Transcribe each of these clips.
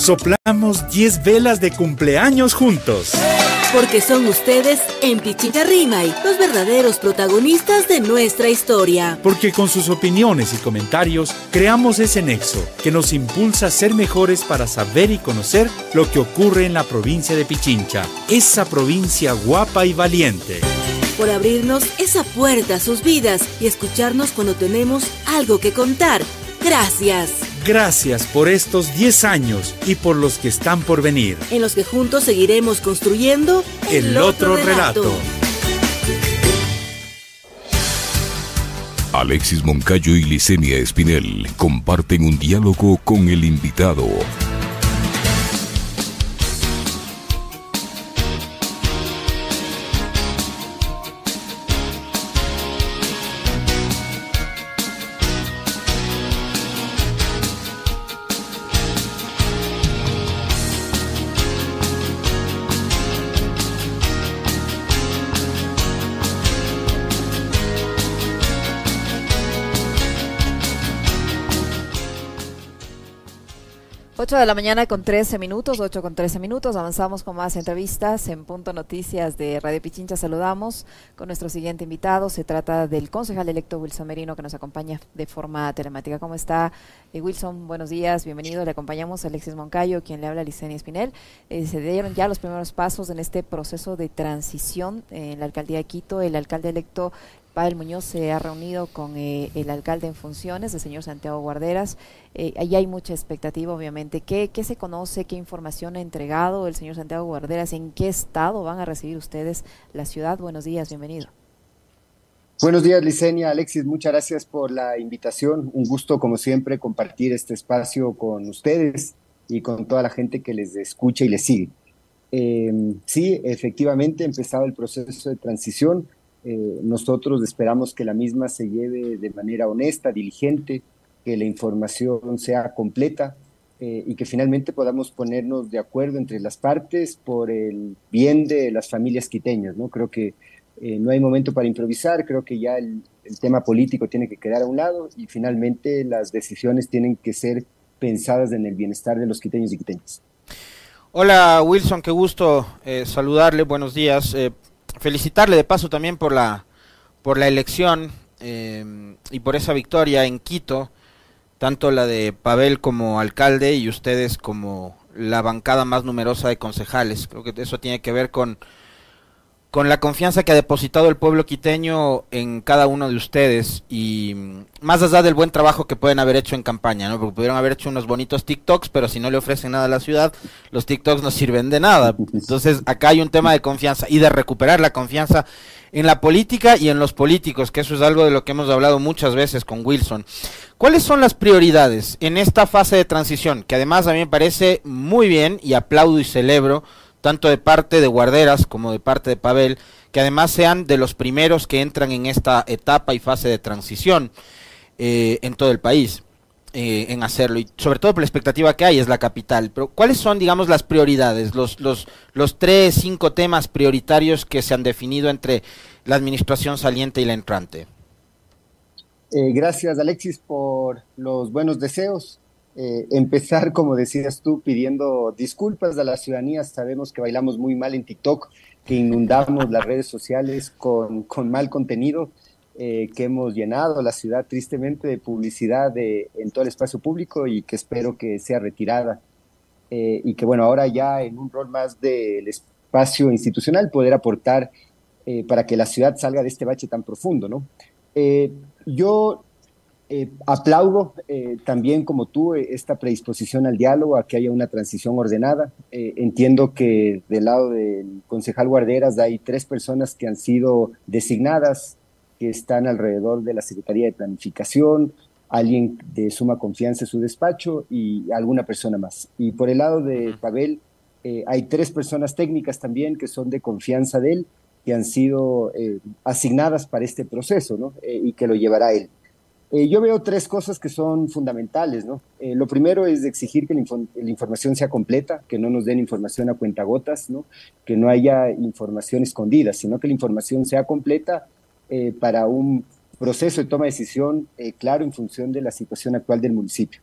Soplamos 10 velas de cumpleaños juntos. Porque son ustedes en Pichita Rimay los verdaderos protagonistas de nuestra historia. Porque con sus opiniones y comentarios creamos ese nexo que nos impulsa a ser mejores para saber y conocer lo que ocurre en la provincia de Pichincha, esa provincia guapa y valiente. Por abrirnos esa puerta a sus vidas y escucharnos cuando tenemos algo que contar. Gracias. Gracias por estos 10 años y por los que están por venir. En los que juntos seguiremos construyendo el, otro, relato. Alexis Moncayo y Licenia Espinel comparten un diálogo con el invitado. 8 de la mañana con 13 minutos, 8 con 13 minutos. Avanzamos con más entrevistas en Punto Noticias de Radio Pichincha. Saludamos con nuestro siguiente invitado. Se trata del concejal electo Wilson Merino que nos acompaña de forma telemática. ¿Cómo está eh, Wilson? Buenos días, bienvenido. Le acompañamos a Alexis Moncayo, quien le habla a Licenia Espinel. Eh, se dieron ya los primeros pasos en este proceso de transición en la alcaldía de Quito. El alcalde electo Pavel Muñoz se ha reunido con eh, el alcalde en funciones, el señor Santiago Guarderas. Eh, hay mucha expectativa, obviamente. ¿Qué, ¿Qué se conoce? ¿Qué información ha entregado el señor Santiago Guarderas? ¿En qué estado van a recibir ustedes la ciudad? Buenos días, bienvenido. Buenos días, Licenia. Alexis, muchas gracias por la invitación. Un gusto, como siempre, compartir este espacio con ustedes y con toda la gente que les escucha y les sigue. Eh, sí, efectivamente, empezado el proceso de transición eh, nosotros esperamos que la misma se lleve de manera honesta, diligente, que la información sea completa eh, y que finalmente podamos ponernos de acuerdo entre las partes por el bien de las familias quiteñas. ¿no? Creo que eh, no hay momento para improvisar, creo que ya el, el, tema político tiene que quedar a un lado y finalmente las decisiones tienen que ser pensadas en el bienestar de los quiteños y quiteñas. Hola Wilson, qué gusto saludarle, buenos días felicitarle de paso también por la, por la elección eh, y por esa victoria en Quito, tanto la de Pavel como alcalde y ustedes como la bancada más numerosa de concejales. Creo que eso tiene que ver con con la confianza que ha depositado el pueblo quiteño en cada uno de ustedes y mm, más allá del buen trabajo que pueden haber hecho en campaña, ¿no? Porque pudieron haber hecho unos bonitos TikToks, pero si no le ofrecen nada a la ciudad, los TikToks no sirven de nada. Entonces, acá hay un tema de confianza y de recuperar la confianza en la política y en los políticos, que eso es algo de lo que hemos hablado muchas veces con Wilson. ¿Cuáles son las prioridades en esta fase de transición? Que además a mí me parece muy bien y aplaudo y celebro tanto de parte de Guarderas como de parte de Pavel, que además sean de los primeros que entran en esta etapa y fase de transición eh, en todo el país. Eh, en hacerlo. Y sobre todo por la expectativa que hay es la capital. Pero cuáles son digamos las prioridades los los los tres cinco temas prioritarios que se han definido entre la administración saliente y la entrante. Eh, gracias Alexis por los buenos deseos eh, empezar, como decías tú, pidiendo disculpas a la ciudadanía. Sabemos que bailamos muy mal en TikTok, que inundamos las redes sociales con, con mal contenido, eh, que hemos llenado la ciudad tristemente de publicidad de, en todo el espacio público y que espero que sea retirada. Eh, y que bueno, ahora ya en un rol más del espacio institucional poder aportar para que la ciudad salga de este bache tan profundo, ¿no? yo eh, aplaudo eh, también, como tú, eh, esta predisposición al diálogo, a que haya una transición ordenada. entiendo que del lado del concejal Guarderas hay tres personas que han sido designadas, que están alrededor de la Secretaría de Planificación, alguien de suma confianza en su despacho y alguna persona más. Y por el lado de Pavel, hay tres personas técnicas también que son de confianza de él, que han sido asignadas para este proceso, ¿no? y que lo llevará él. Eh, yo veo tres cosas que son fundamentales, ¿no? Eh, lo primero es exigir que la, información sea completa, que no nos den información a cuentagotas, ¿no? Que no haya información escondida, sino que la información sea completa eh, para un proceso de toma de decisión claro en función de la situación actual del municipio.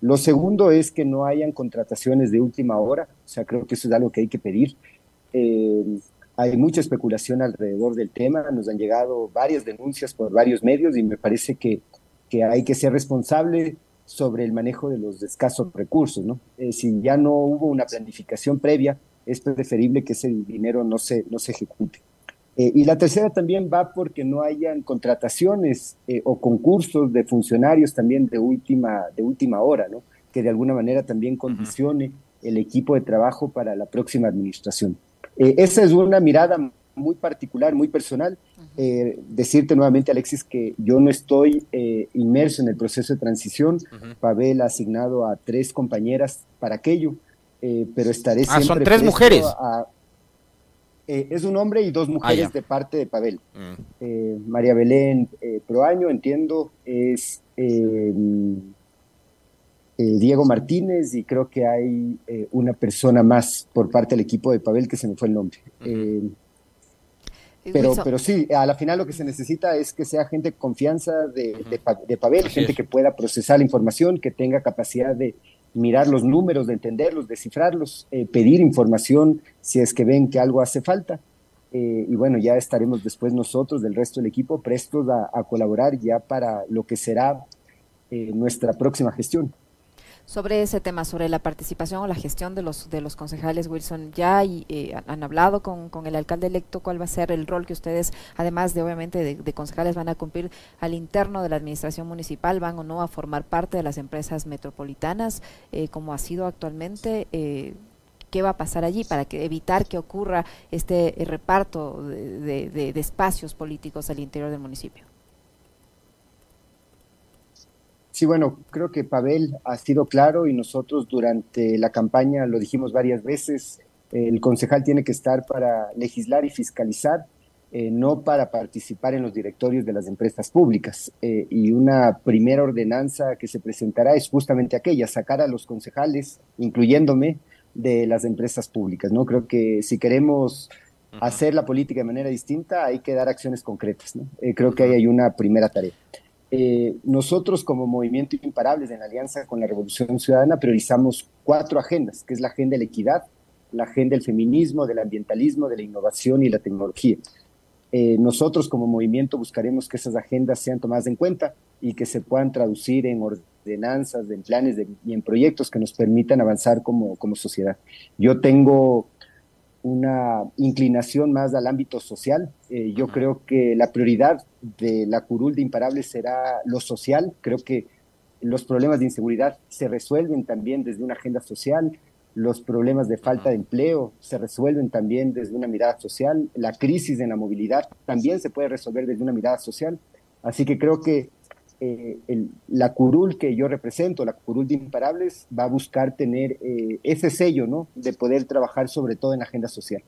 Lo segundo es que no hayan contrataciones de última hora, o sea, creo que eso es algo que hay que pedir. Eh, hay mucha especulación alrededor del tema, nos han llegado varias denuncias por varios medios y me parece que, que hay que ser responsable sobre el manejo de los escasos recursos. ¿no? Eh, si ya no hubo una planificación previa, es preferible que ese dinero no se, no se ejecute. Eh, y la tercera también va porque no hayan contrataciones eh, o concursos de funcionarios también de última, de última hora, ¿no? que de alguna manera también condicione el equipo de trabajo para la próxima administración. esa es una mirada muy particular, muy personal. decirte nuevamente, Alexis, que yo no estoy inmerso en el proceso de transición. Pavel ha asignado a tres compañeras para aquello. Eh, pero estaré ah, son tres mujeres. Eh, es un hombre y dos ah, mujeres de parte de Pavel. Mm. Eh, María Belén Proaño, entiendo, es Diego Martínez y creo que hay una persona más por parte del equipo de Pavel que se me fue el nombre. Pero, pero sí, a la final lo que se necesita es que sea gente de confianza de, de, Pavel, gente que pueda procesar la información, que tenga capacidad de, mirar los números, de entenderlos, descifrarlos, eh, pedir información si es que ven que algo hace falta. Eh, y bueno, ya estaremos después nosotros, del resto del equipo, prestos a, colaborar ya para lo que será eh, nuestra próxima gestión. Sobre ese tema, sobre la participación o la gestión de los de los concejales, Wilson, ya eh, han hablado con, con, el alcalde electo cuál va a ser el rol que ustedes, además de obviamente de, concejales, van a cumplir al interno de la administración municipal, van o no a formar parte de las empresas metropolitanas, eh, como ha sido actualmente. Eh, qué va a pasar allí para que evitar que ocurra este reparto de espacios políticos al interior del municipio. Sí, bueno, creo que Pavel ha sido claro y nosotros durante la campaña lo dijimos varias veces, el concejal tiene que estar para legislar y fiscalizar, eh, no para participar en los directorios de las empresas públicas. Eh, y una primera ordenanza que se presentará es justamente aquella, sacar a los concejales, incluyéndome, de las empresas públicas. ¿no? Creo que si queremos hacer la política de manera distinta, hay que dar acciones concretas. ¿no? Eh, creo que ahí hay una primera tarea. Eh, nosotros como Movimiento Imparables en alianza con la Revolución Ciudadana priorizamos cuatro agendas, que es la agenda de la equidad, la agenda del feminismo, del ambientalismo, de la innovación y la tecnología. Eh, nosotros como movimiento buscaremos que esas agendas sean tomadas en cuenta y que se puedan traducir en ordenanzas, en planes y en proyectos que nos permitan avanzar como, como sociedad. Yo tengo una inclinación más al ámbito social. Eh, yo creo que la prioridad de la curul de imparables será lo social. Creo que los problemas de inseguridad se resuelven también desde una agenda social. Los problemas de falta de empleo se resuelven también desde una mirada social. La crisis en la movilidad también se puede resolver desde una mirada social. Así que creo que eh, la curul que yo represento, la curul de imparables, va a buscar tener eh, ese sello, ¿no? De poder trabajar sobre todo en la agenda social.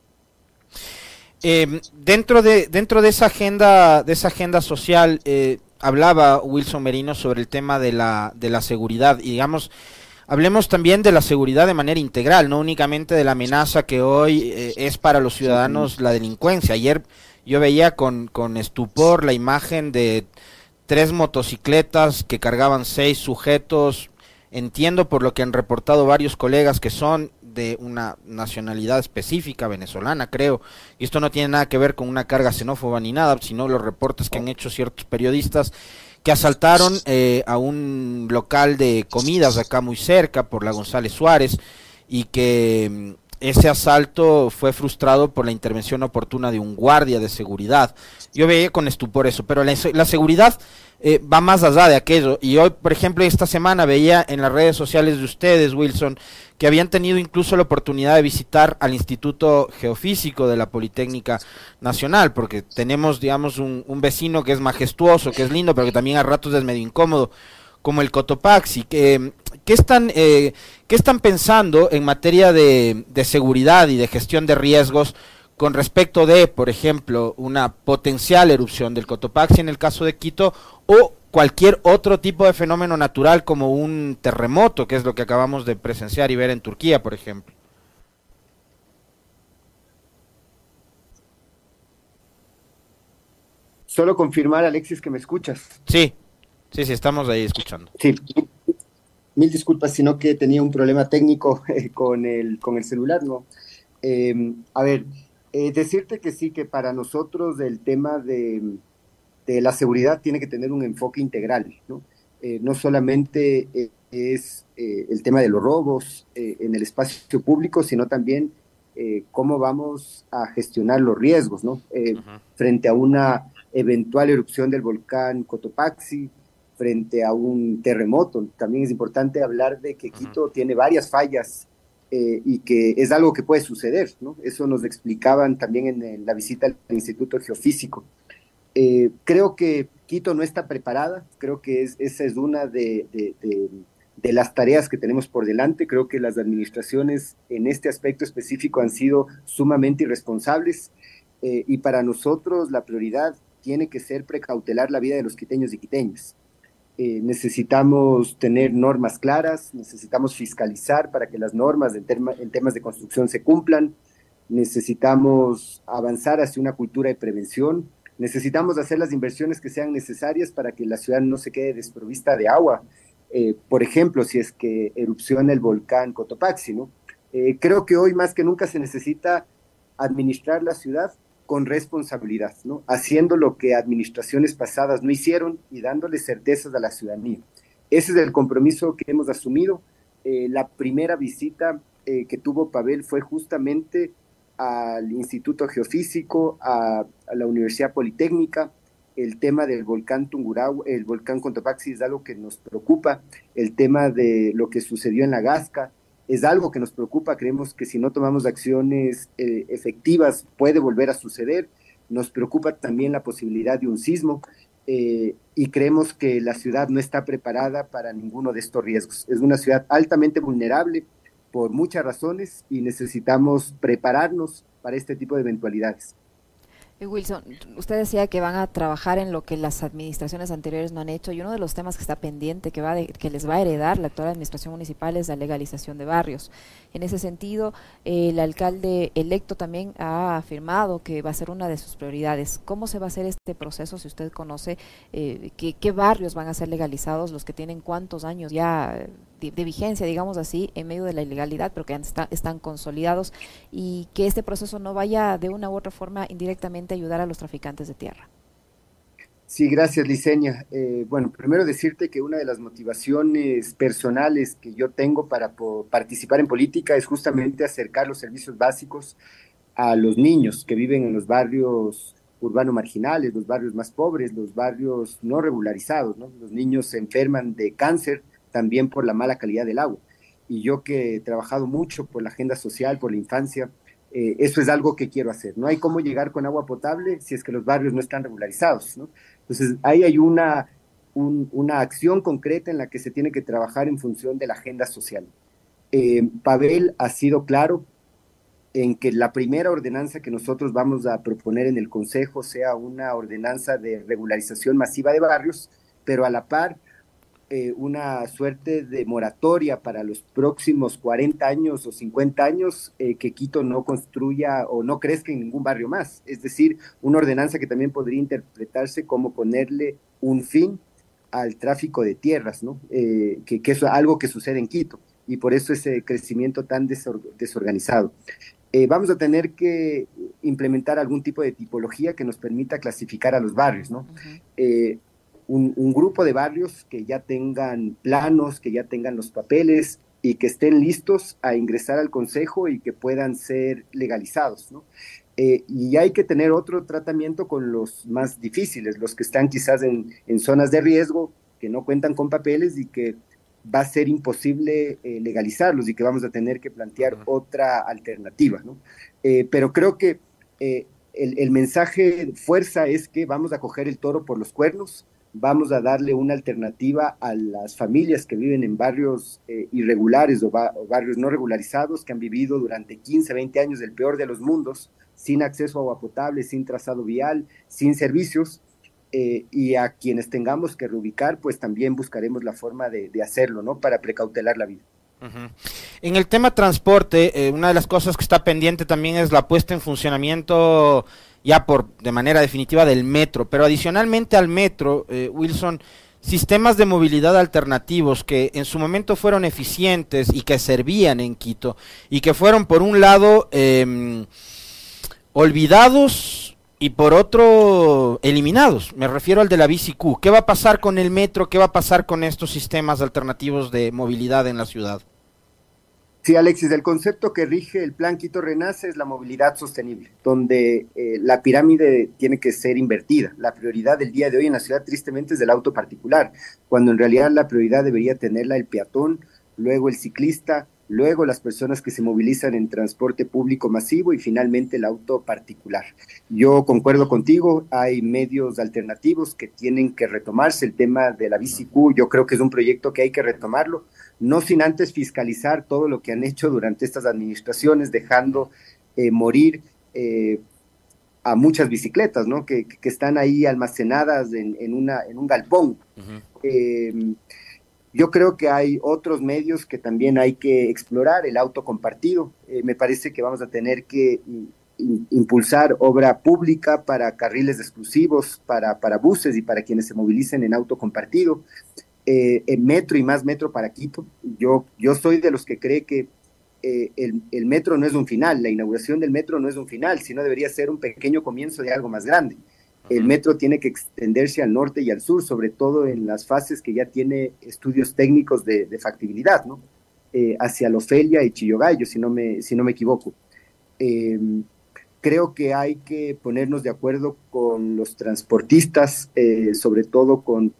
Em, dentro de dentro de esa agenda de esa agenda social eh, hablaba Wilson Merino sobre el tema de la de la seguridad y digamos hablemos también de la seguridad de manera integral, no únicamente de la amenaza que hoy es para los ciudadanos la delincuencia. Ayer yo veía con, con estupor la imagen de tres motocicletas que cargaban seis sujetos. Entiendo por lo que han reportado varios colegas que son de una nacionalidad específica, venezolana creo, y esto no tiene nada que ver con una carga xenófoba ni nada, sino los reportes que han hecho ciertos periodistas que asaltaron eh, a un local de comidas acá muy cerca por la González Suárez y que mm, ese asalto fue frustrado por la intervención oportuna de un guardia de seguridad. Yo veía con estupor eso, pero la, seguridad eh, va más allá de aquello. Y hoy, por ejemplo, esta semana veía en las redes sociales de ustedes, Wilson, que habían tenido incluso la oportunidad de visitar al Instituto Geofísico de la Politécnica Nacional, porque tenemos, digamos, un, vecino que es majestuoso, que es lindo, pero que también a ratos es medio incómodo, como el Cotopaxi. Que, ¿qué, están, eh, ¿Qué están pensando en materia de, de seguridad y de gestión de riesgos? con respecto de, por ejemplo, una potencial erupción del Cotopaxi en el caso de Quito o cualquier otro tipo de fenómeno natural como un terremoto, que es lo que acabamos de presenciar y ver en Turquía, por ejemplo. Solo confirmar, Alexis, que me escuchas. Sí, sí, sí, estamos ahí escuchando. Sí. Mil disculpas, sino que tenía un problema técnico con, el, con el celular, ¿no? Em, a ver, eh, decirte que sí, que para nosotros el tema de, de, la seguridad tiene que tener un enfoque integral, ¿no? Eh, no solamente eh, es el tema de los robos en el espacio público, sino también cómo vamos a gestionar los riesgos, ¿no? Frente a una eventual erupción del volcán Cotopaxi, frente a un terremoto. También es importante hablar de que Quito tiene varias fallas eh, y que es algo que puede suceder, ¿no? Eso nos explicaban también en, la visita al Instituto Geofísico. Eh, creo que Quito no está preparada, creo que es, esa es una de, de, las tareas que tenemos por delante. Creo que las administraciones en este aspecto específico han sido sumamente irresponsables eh, y para nosotros la prioridad tiene que ser precautelar la vida de los quiteños y quiteñas. Eh, necesitamos tener normas claras, necesitamos fiscalizar para que las normas en, en, temas de construcción se cumplan, necesitamos avanzar hacia una cultura de prevención, necesitamos hacer las inversiones que sean necesarias para que la ciudad no se quede desprovista de agua. Eh, por ejemplo, si es que erupciona el volcán Cotopaxi, ¿no? Eh, creo que hoy más que nunca se necesita administrar la ciudad con responsabilidad, ¿no? haciendo lo que administraciones pasadas no hicieron y dándole certezas a la ciudadanía. Ese es el compromiso que hemos asumido. Eh, la primera visita eh, que tuvo Pavel fue justamente al Instituto Geofísico, a, la Universidad Politécnica. El tema del volcán Tungurahua, el volcán Cotopaxi es algo que nos preocupa. El tema de lo que sucedió en la Gasca, es algo que nos preocupa, creemos que si no tomamos acciones eh, efectivas puede volver a suceder, nos preocupa también la posibilidad de un sismo eh, y creemos que la ciudad no está preparada para ninguno de estos riesgos. Es una ciudad altamente vulnerable por muchas razones y necesitamos prepararnos para este tipo de eventualidades. Eh, Wilson, usted decía que van a trabajar en lo que las administraciones anteriores no han hecho y uno de los temas que está pendiente, que, va que les va a heredar la actual administración municipal es la legalización de barrios. En ese sentido, el alcalde electo también ha afirmado que va a ser una de sus prioridades. ¿Cómo se va a hacer este proceso si usted conoce eh, qué barrios van a ser legalizados, los que tienen cuántos años ya de, vigencia, digamos así, en medio de la ilegalidad, pero que están consolidados y que este proceso no vaya de una u otra forma indirectamente a ayudar a los traficantes de tierra. Sí, gracias, Liceña. Eh, bueno, primero decirte que una de las motivaciones personales que yo tengo para participar en política es justamente acercar los servicios básicos a los niños que viven en los barrios urbanos marginales, los barrios más pobres, los barrios no regularizados. Los niños se enferman de cáncer también por la mala calidad del agua. Y yo que he trabajado mucho por la agenda social, por la infancia, eh, eso es algo que quiero hacer. No hay cómo llegar con agua potable si es que los barrios no están regularizados. Entonces, ahí hay una, una acción concreta en la que se tiene que trabajar en función de la agenda social. Eh, Pavel ha sido claro en que la primera ordenanza que nosotros vamos a proponer en el Consejo sea una ordenanza de regularización masiva de barrios, pero a la par eh, una suerte de moratoria para los próximos 40 años o 50 años eh, que Quito no construya o no crezca en ningún barrio más. Es decir, una ordenanza que también podría interpretarse como ponerle un fin al tráfico de tierras, ¿no? Eh, que, que, es algo que sucede en Quito y por eso ese crecimiento tan desorganizado. vamos a tener que implementar algún tipo de tipología que nos permita clasificar a los barrios, ¿no? Un, grupo de barrios que ya tengan planos, que ya tengan los papeles y que estén listos a ingresar al Consejo y que puedan ser legalizados. ¿no? Eh, y hay que tener otro tratamiento con los más difíciles, los que están quizás en, zonas de riesgo, que no cuentan con papeles y que va a ser imposible eh, legalizarlos y que vamos a tener que plantear otra alternativa. ¿no? Eh, pero creo que el, el mensaje fuerza es que vamos a coger el toro por los cuernos, vamos a darle una alternativa a las familias que viven en barrios eh, irregulares o, barrios no regularizados, que han vivido durante 15, 20 años el peor de los mundos, sin acceso a agua potable, sin trazado vial, sin servicios, eh, y a quienes tengamos que reubicar, pues también buscaremos la forma de, hacerlo, ¿no? Para precautelar la vida. En el tema transporte, eh, una de las cosas que está pendiente también es la puesta en funcionamiento ya por de manera definitiva del metro, pero adicionalmente al metro, eh, Wilson, sistemas de movilidad alternativos que en su momento fueron eficientes y que servían en Quito y que fueron por un lado em, olvidados y por otro eliminados. Me refiero al de la BCQ. ¿Qué va a pasar con el metro? ¿Qué va a pasar con estos sistemas alternativos de movilidad en la ciudad? Sí, Alexis, el concepto que rige el plan Quito Renace es la movilidad sostenible, donde eh, la pirámide tiene que ser invertida. La prioridad del día de hoy en la ciudad tristemente es del auto particular, cuando en realidad la prioridad debería tenerla el peatón, luego el ciclista, luego las personas que se movilizan en transporte público masivo y finalmente el auto particular. Yo concuerdo contigo, hay medios alternativos que tienen que retomarse. El tema de la BCQ, yo creo que es un proyecto que hay que retomarlo no sin antes fiscalizar todo lo que han hecho durante estas administraciones, dejando eh, morir eh, a muchas bicicletas, ¿no? Que, están ahí almacenadas en, una, en un galpón. Yo creo que hay otros medios que también hay que explorar, el auto compartido. Eh, me parece que vamos a tener que impulsar obra pública para carriles exclusivos, para, para buses y para quienes se movilicen en auto compartido eh, en metro y más metro para Quito. Yo, yo soy de los que cree que eh, el, metro no es un final, la inauguración del metro no es un final, sino debería ser un pequeño comienzo de algo más grande. El metro tiene que extenderse al norte y al sur, sobre todo en las fases que ya tiene estudios técnicos de, de factibilidad, ¿no? Eh, hacia Lofelia y Chillogallo, si no me, si no me equivoco. Em, creo que hay que ponernos de acuerdo con los transportistas, eh, sobre todo con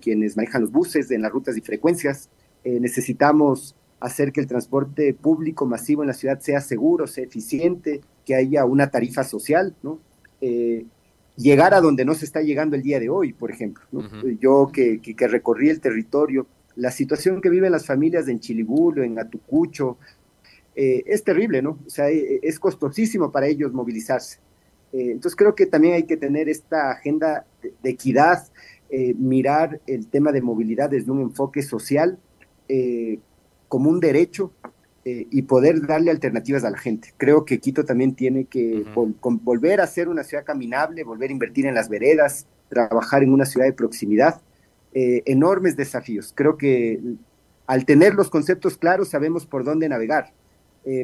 quienes manejan los buses en las rutas y frecuencias. Eh, necesitamos hacer que el transporte público masivo en la ciudad sea seguro, sea eficiente, que haya una tarifa social, ¿no? Eh, llegar a donde no se está llegando el día de hoy, por ejemplo. Yo que, que, recorrí el territorio, la situación que viven las familias en Chilibulo, en Atucucho, eh, es terrible, ¿no? O sea, es costosísimo para ellos movilizarse. entonces creo que también hay que tener esta agenda de equidad, eh, mirar el tema de movilidad desde un enfoque social eh, como un derecho eh, y poder darle alternativas a la gente. Creo que Quito también tiene que volver a ser una ciudad caminable, volver a invertir en las veredas, trabajar en una ciudad de proximidad. enormes desafíos. Creo que al tener los conceptos claros sabemos por dónde navegar,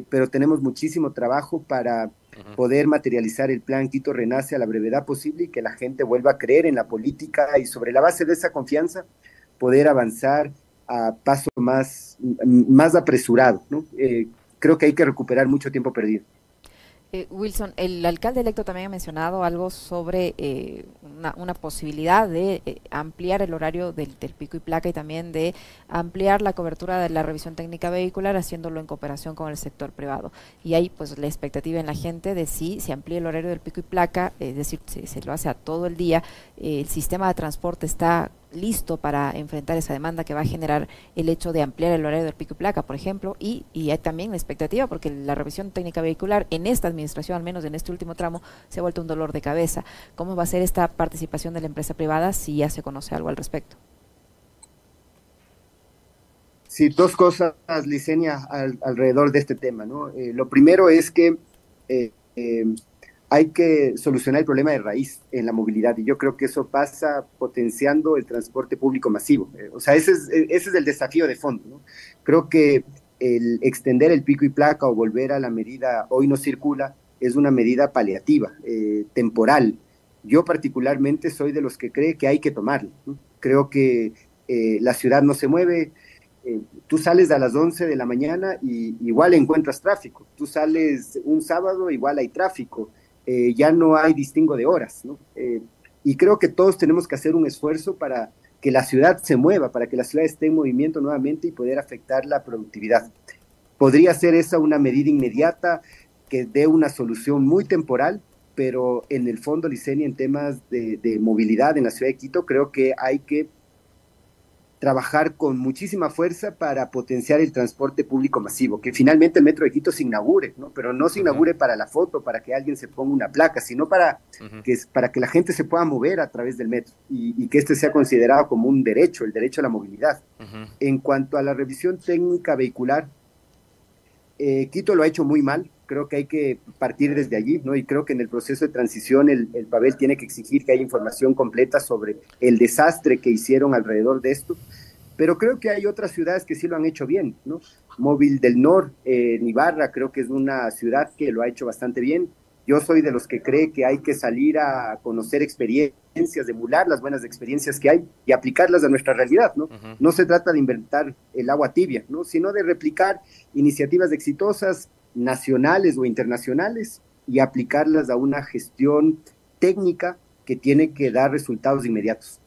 pero tenemos muchísimo trabajo para poder materializar el plan Quito Renace a la brevedad posible y que la gente vuelva a creer en la política y sobre la base de esa confianza poder avanzar a paso más, más apresurado. ¿no? Eh, creo que hay que recuperar mucho tiempo perdido. Eh, Wilson, el alcalde electo también ha mencionado algo sobre eh, una, posibilidad de ampliar el horario del, pico y placa y también de ampliar la cobertura de la revisión técnica vehicular haciéndolo en cooperación con el sector privado. Y hay pues la expectativa en la gente de si se amplía el horario del pico y placa, es decir, se, se lo hace a todo el día, el sistema de transporte está listo para enfrentar esa demanda que va a generar el hecho de ampliar el horario del pico y placa, por ejemplo, y, y hay también la expectativa, porque la revisión técnica vehicular en esta administración, al menos en este último tramo, se ha vuelto un dolor de cabeza. ¿Cómo va a ser esta participación de la empresa privada si ya se conoce algo al respecto? Sí, dos cosas, Licenia, alrededor de este tema. ¿no? Eh, lo primero es que eh, eh, hay que solucionar el problema de raíz en la movilidad y yo creo que eso pasa potenciando el transporte público masivo. Eh, o sea, ese es, eh, ese es el desafío de fondo. Creo que el extender el pico y placa o volver a la medida hoy no circula es una medida paliativa, eh, temporal. Yo particularmente soy de los que cree que hay que tomarlo. Creo que la ciudad no se mueve, tú sales a las 11 de la mañana y igual encuentras tráfico. Tú sales un sábado, igual hay tráfico. Eh, ya no hay distingo de horas, ¿no? Eh, y creo que todos tenemos que hacer un esfuerzo para que la ciudad se mueva, para que la ciudad esté en movimiento nuevamente y poder afectar la productividad. Podría ser esa una medida inmediata que dé una solución muy temporal, pero en el fondo, Licenia, en temas de movilidad en la ciudad de Quito, creo que hay que trabajar con muchísima fuerza para potenciar el transporte público masivo, que finalmente el Metro de Quito se inaugure, ¿no? pero no se inaugure para la foto, para que alguien se ponga una placa, sino para, que, para que la gente se pueda mover a través del metro y, que este sea considerado como un derecho, el derecho a la movilidad. En cuanto a la revisión técnica vehicular, eh, Quito lo ha hecho muy mal, creo que hay que partir desde allí, ¿no? Y creo que en el proceso de transición el, el Pavel tiene que exigir que haya información completa sobre el desastre que hicieron alrededor de esto, pero creo que hay otras ciudades que sí lo han hecho bien, ¿no? Móvil del Nor, eh, creo que es una ciudad que lo ha hecho bastante bien. Yo soy de los que cree que hay que salir a conocer experiencias, emular las buenas experiencias que hay y aplicarlas a nuestra realidad, ¿no? No se trata de inventar el agua tibia, ¿no? Sino de replicar iniciativas exitosas nacionales o internacionales y aplicarlas a una gestión técnica que tiene que dar resultados inmediatos.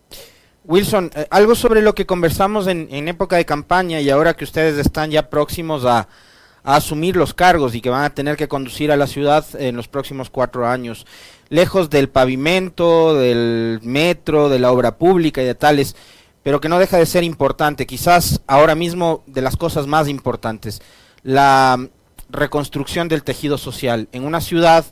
Wilson, eh, algo sobre lo que conversamos en, en, época de campaña y ahora que ustedes están ya próximos a, a, asumir los cargos y que van a tener que conducir a la ciudad en los próximos cuatro años, lejos del pavimento, del metro, de la obra pública y de tales, pero que no deja de ser importante, quizás ahora mismo de las cosas más importantes, la reconstrucción del tejido social en una ciudad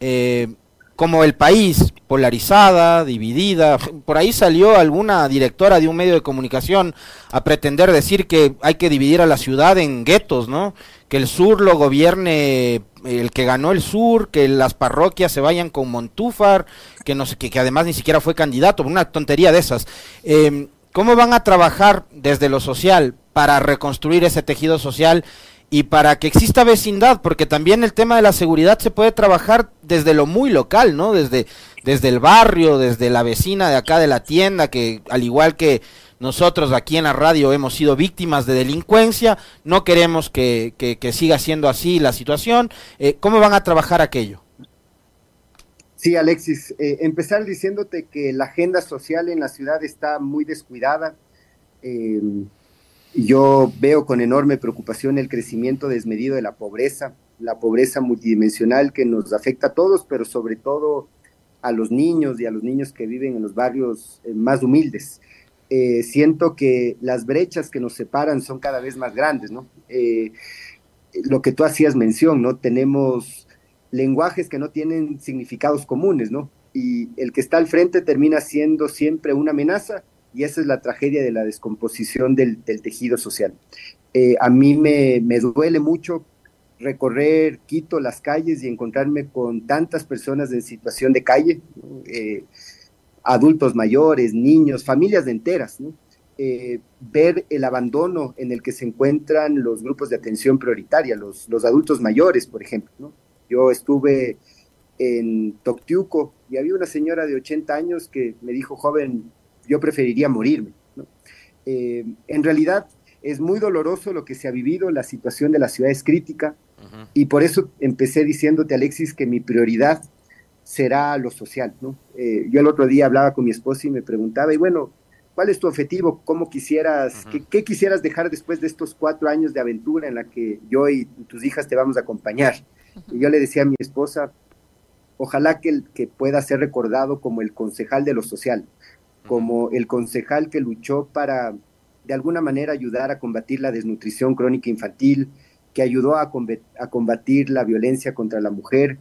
eh, como el país, polarizada, dividida. Por ahí salió alguna directora de un medio de comunicación a pretender decir que hay que dividir a la ciudad en guetos, ¿no? Que el sur lo gobierne el que ganó el sur, que las parroquias se vayan con Montúfar, que no sé, que, además ni siquiera fue candidato, una tontería de esas. Eh, ¿Cómo van a trabajar desde lo social para reconstruir ese tejido social y para que exista vecindad, porque también el tema de la seguridad se puede trabajar desde lo muy local, ¿no? Desde, desde el barrio, desde la vecina de acá de la tienda, que al igual que nosotros aquí en la radio hemos sido víctimas de delincuencia, no queremos que, que, siga siendo así la situación. Eh, ¿Cómo van a trabajar aquello? Sí, Alexis, eh, empezar diciéndote que la agenda social en la ciudad está muy descuidada. Eh, yo veo con enorme preocupación el crecimiento desmedido de la pobreza, la pobreza multidimensional que nos afecta a todos, pero sobre todo a los niños y a los niños que viven en los barrios eh, más humildes. Eh, siento que las brechas que nos separan son cada vez más grandes, ¿no? Eh, lo que tú hacías mención, ¿no? Tenemos lenguajes que no tienen significados comunes, ¿no? Y el que está al frente termina siendo siempre una amenaza y esa es la tragedia de la descomposición del, tejido social. Eh, a mí me, duele mucho recorrer Quito, las calles y encontrarme con tantas personas en situación de calle, eh, adultos mayores, niños, familias enteras, eh, ver el abandono en el que se encuentran los grupos de atención prioritaria, los, adultos mayores, por ejemplo. Yo estuve en Toctiuco y había una señora de 80 años que me dijo, joven, yo preferiría morirme. ¿no? Eh, en realidad es muy doloroso lo que se ha vivido, la situación de la ciudad es crítica uh -huh. y por eso empecé diciéndote, Alexis, que mi prioridad será lo social. ¿no? Eh, yo el otro día hablaba con mi esposa y me preguntaba, y bueno, ¿cuál es tu objetivo? ¿Cómo quisieras, uh -huh. ¿qué, qué, quisieras dejar después de estos cuatro años de aventura en la que yo y tus hijas te vamos a acompañar? Uh -huh. Y yo le decía a mi esposa, ojalá que, que pueda ser recordado como el concejal de lo social, como el concejal que luchó para, de alguna manera, ayudar a combatir la desnutrición crónica infantil, que ayudó a, combatir la violencia contra la mujer,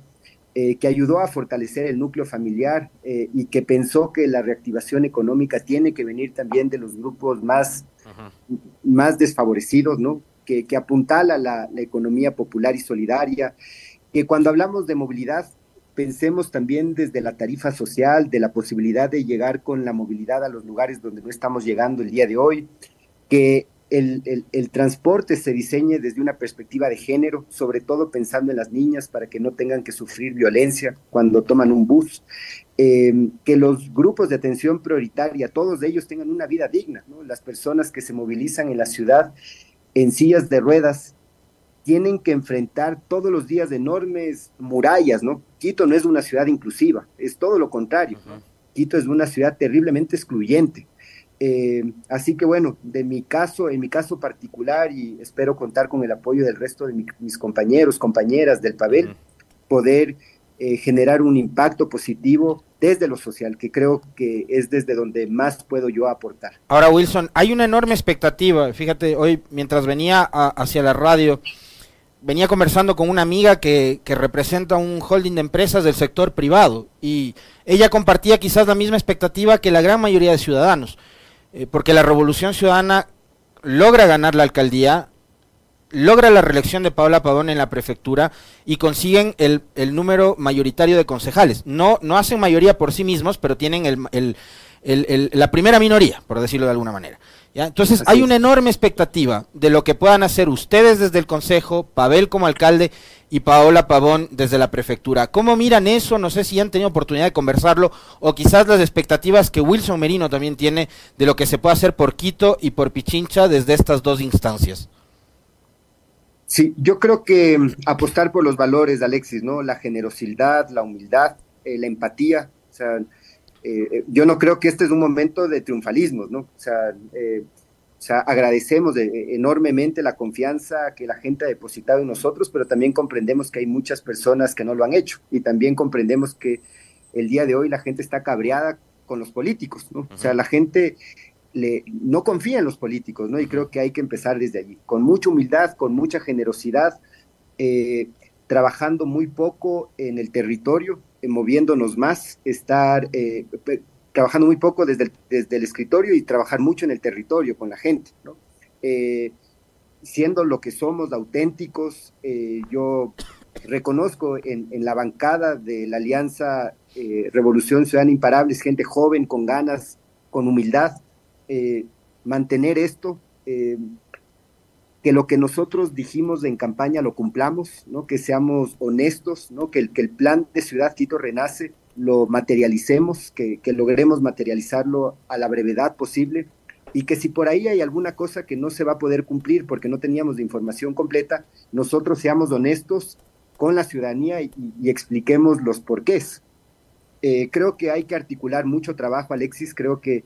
eh, que ayudó a fortalecer el núcleo familiar eh, y que pensó que la reactivación económica tiene que venir también de los grupos más, más desfavorecidos, ¿no? Que, que apuntala la, la economía popular y solidaria, que cuando hablamos de movilidad pensemos también desde la tarifa social, de la posibilidad de llegar con la movilidad a los lugares donde no estamos llegando el día de hoy, que el, el, transporte se diseñe desde una perspectiva de género, sobre todo pensando en las niñas para que no tengan que sufrir violencia cuando toman un bus, eh, que los grupos de atención prioritaria, todos ellos tengan una vida digna, las personas que se movilizan en la ciudad en sillas de ruedas tienen que enfrentar todos los días enormes murallas, ¿no? Quito no es una ciudad inclusiva, es todo lo contrario. Uh -huh. Quito es una ciudad terriblemente excluyente. Eh, así que bueno, de mi caso, en mi caso particular, y espero contar con el apoyo del resto de mi, mis compañeros, compañeras del Pavel, uh -huh. poder eh, generar un impacto positivo desde lo social, que creo que es desde donde más puedo yo aportar. Ahora, Wilson, hay una enorme expectativa. Fíjate, hoy mientras venía a, hacia la radio, venía conversando con una amiga que, representa un holding de empresas del sector privado y ella compartía quizás la misma expectativa que la gran mayoría de ciudadanos, eh, porque la revolución ciudadana logra ganar la alcaldía logra la reelección de Paola Pavón en la prefectura y consiguen el, el, número mayoritario de concejales. No, no hacen mayoría por sí mismos, pero tienen el, el, la primera minoría, por decirlo de alguna manera. ¿Ya? Entonces hay una enorme expectativa de lo que puedan hacer ustedes desde el Consejo, Pavel como alcalde y Paola Pavón desde la prefectura. ¿Cómo miran eso? No sé si han tenido oportunidad de conversarlo o quizás las expectativas que Wilson Merino también tiene de lo que se puede hacer por Quito y por Pichincha desde estas dos instancias. Sí, yo creo que mm, apostar por los valores, Alexis, ¿no? La generosidad, la humildad, eh, la empatía. O sea, eh, eh, yo no creo que este es un momento de triunfalismo, ¿no? O sea, o sea agradecemos enormemente la confianza que la gente ha depositado en nosotros, pero también comprendemos que hay muchas personas que no lo han hecho y también comprendemos que el día de hoy la gente está cabreada con los políticos, ¿no? O sea, la gente no confía en los políticos, ¿no? Y creo que hay que empezar desde allí, con mucha humildad, con mucha generosidad, eh, trabajando muy poco en el territorio, eh, moviéndonos más, estar eh, trabajando muy poco desde el, escritorio y trabajar mucho en el territorio con la gente, ¿no? siendo lo que somos, auténticos, yo reconozco en, en, la bancada de la Alianza Revolución Ciudadana Imparables, gente joven, con ganas, con humildad, eh, mantener esto, eh, que lo que nosotros dijimos en campaña lo cumplamos, ¿no? que seamos honestos, ¿no? que, el, que el plan de Ciudad Quito Renace lo materialicemos, que, que logremos materializarlo a la brevedad posible y que si por ahí hay alguna cosa que no se va a poder cumplir porque no teníamos la información completa, nosotros seamos honestos con la ciudadanía y, expliquemos los porqués. Eh, creo que hay que articular mucho trabajo, Alexis. Creo que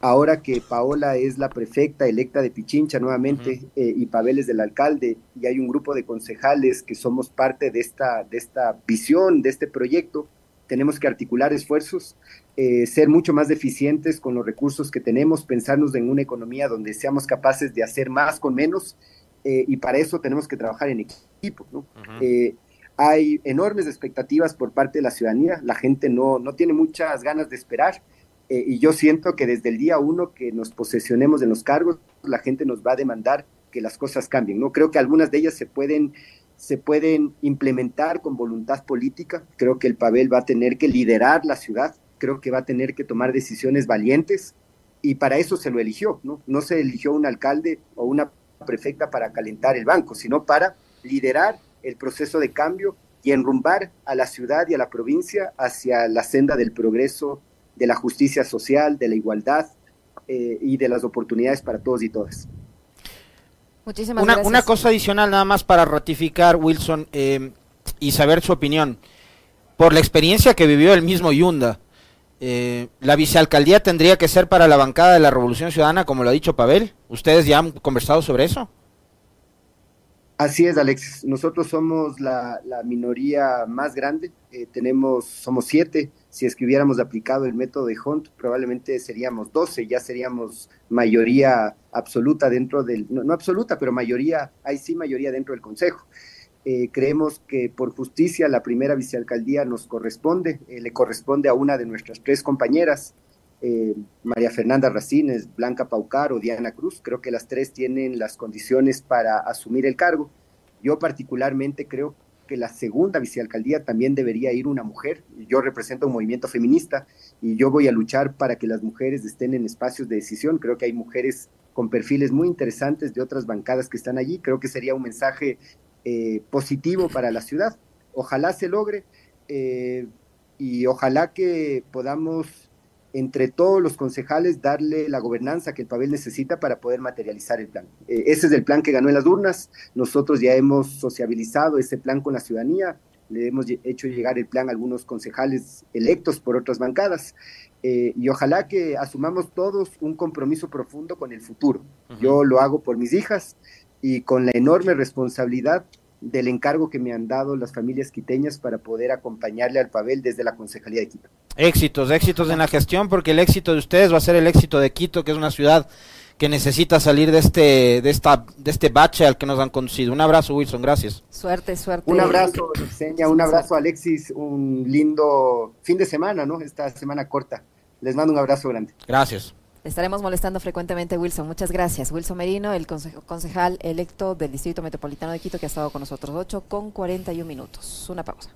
ahora que Paola es la prefecta electa de Pichincha nuevamente eh, y Pavel es del alcalde y hay un grupo de concejales que somos parte de esta, de esta visión, de este proyecto, tenemos que articular esfuerzos, eh, ser mucho más eficientes con los recursos que tenemos, pensarnos en una economía donde seamos capaces de hacer más con menos eh, y para eso tenemos que trabajar en equipo. hay enormes expectativas por parte de la ciudadanía, la gente no, no tiene muchas ganas de esperar eh, y yo siento que desde el día uno que nos posesionemos en los cargos, la gente nos va a demandar que las cosas cambien. No creo que algunas de ellas se pueden se pueden implementar con voluntad política. Creo que el Pavel va a tener que liderar la ciudad, creo que va a tener que tomar decisiones valientes y para eso se lo eligió, ¿no? No se eligió un alcalde o una prefecta para calentar el banco, sino para liderar el proceso de cambio y enrumbar a la ciudad y a la provincia hacia la senda del progreso de la justicia social, de la igualdad eh, y de las oportunidades para todos y todas. Muchísimas una, gracias. Una cosa adicional nada más para ratificar, Wilson, eh, y saber su opinión. Por la experiencia que vivió el mismo Yunda, eh, ¿la vicealcaldía tendría que ser para la bancada de la Revolución Ciudadana, como lo ha dicho Pavel? ¿Ustedes ya han conversado sobre eso? Así es, Alexis. Nosotros somos la, minoría más grande. Eh, tenemos, somos siete. Si es que hubiéramos aplicado el método de Hunt, probablemente seríamos doce. Ya seríamos mayoría absoluta dentro del, no, absoluta, pero mayoría, hay sí mayoría dentro del Consejo. Eh, creemos que por justicia la primera vicealcaldía nos corresponde, eh, le corresponde a una de nuestras tres compañeras, eh, María Fernanda Racines, Blanca Paucar Diana Cruz. Creo que las tres tienen las condiciones para asumir el cargo. Yo particularmente creo que la segunda vicealcaldía también debería ir una mujer. Yo represento un movimiento feminista y yo voy a luchar para que las mujeres estén en espacios de decisión. Creo que hay mujeres con perfiles muy interesantes de otras bancadas que están allí. Creo que sería un mensaje eh, positivo para la ciudad. Ojalá se logre eh, y ojalá que podamos entre todos los concejales darle la gobernanza que el Pavel necesita para poder materializar el plan. Eh, ese es el plan que ganó en las urnas. Nosotros ya hemos sociabilizado ese plan con la ciudadanía. Le hemos hecho llegar el plan a algunos concejales electos por otras bancadas. Eh, y ojalá que asumamos todos un compromiso profundo con el futuro. Yo lo hago por mis hijas y con la enorme responsabilidad del encargo que me han dado las familias quiteñas para poder acompañarle al Pavel desde la Concejalía de Quito. Éxitos, éxitos en la gestión, porque el éxito de ustedes va a ser el éxito de Quito, que es una ciudad que necesita salir de este, de esta, de este bache al que nos han conducido. Un abrazo, Wilson, gracias. Suerte, suerte. Un abrazo, Seña, un abrazo, Alexis, un lindo fin de semana, ¿no? Esta semana corta. Les mando un abrazo grande. Gracias. Estaremos molestando frecuentemente, Wilson. Muchas gracias. Wilson Merino, el concejal electo del Distrito Metropolitano de Quito, que ha estado con nosotros. 8 con 41 minutos. Una pausa.